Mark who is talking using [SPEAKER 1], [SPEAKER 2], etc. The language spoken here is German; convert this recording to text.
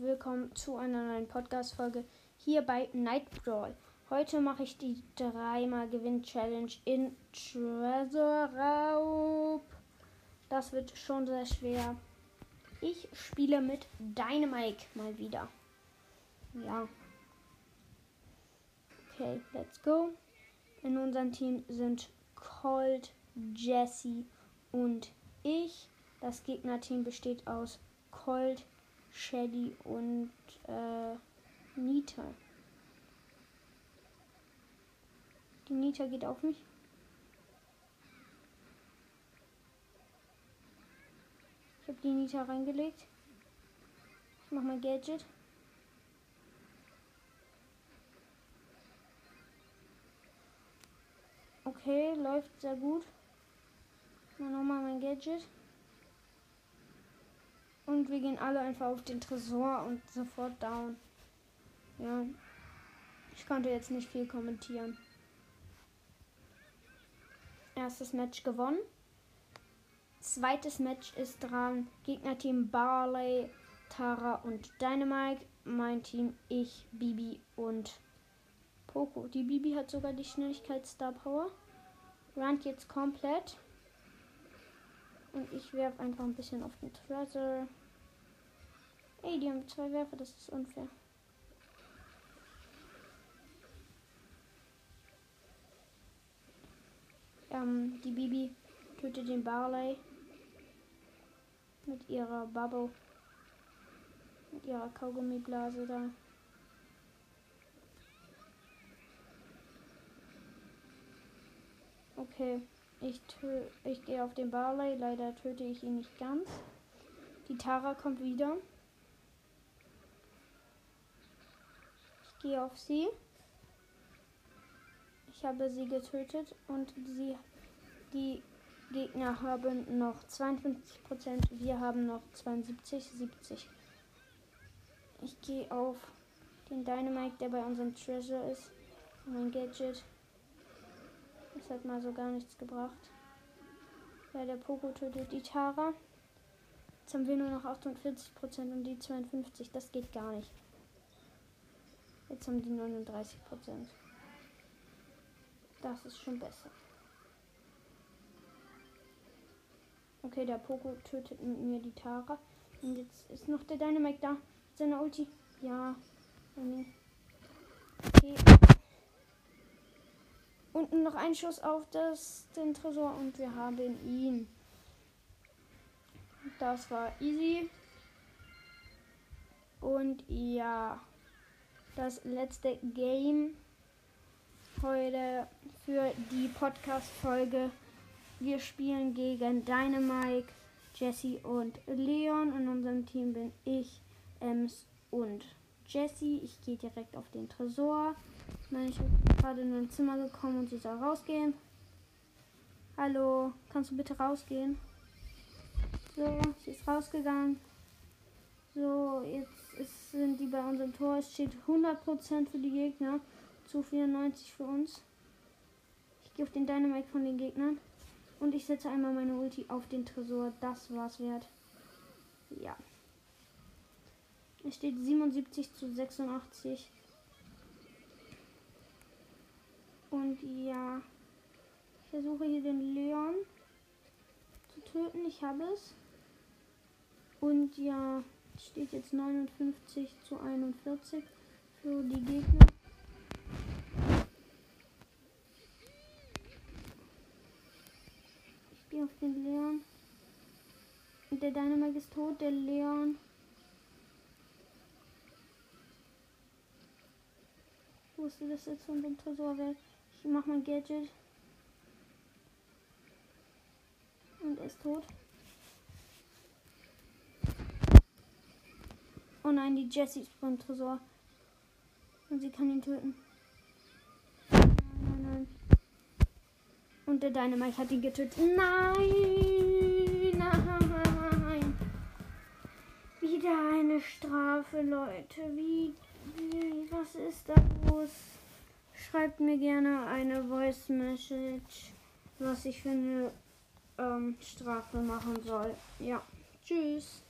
[SPEAKER 1] willkommen zu einer neuen Podcast-Folge hier bei Night Brawl. Heute mache ich die dreimal Gewinn Challenge in Treasure Raub. Das wird schon sehr schwer. Ich spiele mit Dynamike mal wieder. Ja. Okay, let's go. In unserem Team sind Colt, Jesse und ich. Das Gegnerteam besteht aus Colt, Shelly und äh, Nita. Die Nita geht auf mich. Ich habe die Nita reingelegt. Ich mache mein Gadget. Okay, läuft sehr gut. Mal nochmal mein Gadget. Und wir gehen alle einfach auf den Tresor und sofort down. Ja. Ich konnte jetzt nicht viel kommentieren. Erstes Match gewonnen. Zweites Match ist dran. Gegnerteam Barley, Tara und Dynamite. Mein Team ich, Bibi und Poco. Die Bibi hat sogar die Schnelligkeit Star Power. Rannt jetzt komplett. Und ich werfe einfach ein bisschen auf den Treasure. Ey, die haben zwei Werfer, das ist unfair. Ähm, die Bibi tötet den Barley mit ihrer Bubble. Mit ihrer Kaugummiblase da. Okay, ich, ich gehe auf den Barley. Leider töte ich ihn nicht ganz. Die Tara kommt wieder. gehe auf sie. Ich habe sie getötet und sie, die Gegner haben noch 52%, wir haben noch 72, 70. Ich gehe auf den Dynamite, der bei unserem Treasure ist. Mein Gadget. Das hat mal so gar nichts gebracht. Ja, der Poco tötet die Tara. Jetzt haben wir nur noch 48% und die 52. Das geht gar nicht. Jetzt haben die 39 Prozent. Das ist schon besser. Okay, der Poco tötet mit mir die Tara. Und jetzt ist noch der Dynamite da. Seine Ulti. Ja. Okay. Unten noch ein Schuss auf das, den Tresor und wir haben ihn. Das war easy. Und ja das letzte Game heute für die Podcast-Folge. Wir spielen gegen Dynamike, Jesse und Leon. In unserem Team bin ich, Ems und Jesse. Ich gehe direkt auf den Tresor. Nein, ich bin gerade in mein Zimmer gekommen und sie soll rausgehen. Hallo, kannst du bitte rausgehen? So, sie ist rausgegangen. So, jetzt ist, sind die bei unserem Tor. Es steht 100% für die Gegner, zu 94 für uns. Ich gehe auf den Dynamite von den Gegnern. Und ich setze einmal meine Ulti auf den Tresor. Das war's wert. Ja. Es steht 77 zu 86. Und ja. Ich versuche hier den Leon zu töten. Ich habe es. Und ja steht jetzt 59 zu 41 für die Gegner. Ich gehe auf den Leon. Und der Dynamite ist tot, der Leon. Ich wusste, dass jetzt dem Tresor weg. Ich mache mein Gadget. Und er ist tot. Oh nein, die Jessie ist beim Tresor. Und sie kann ihn töten. Nein, nein, nein. Und der Dynamite hat ihn getötet. Nein, nein. Wieder eine Strafe, Leute. Wie, wie was ist da los? Schreibt mir gerne eine Voice Message, was ich für eine ähm, Strafe machen soll. Ja, tschüss.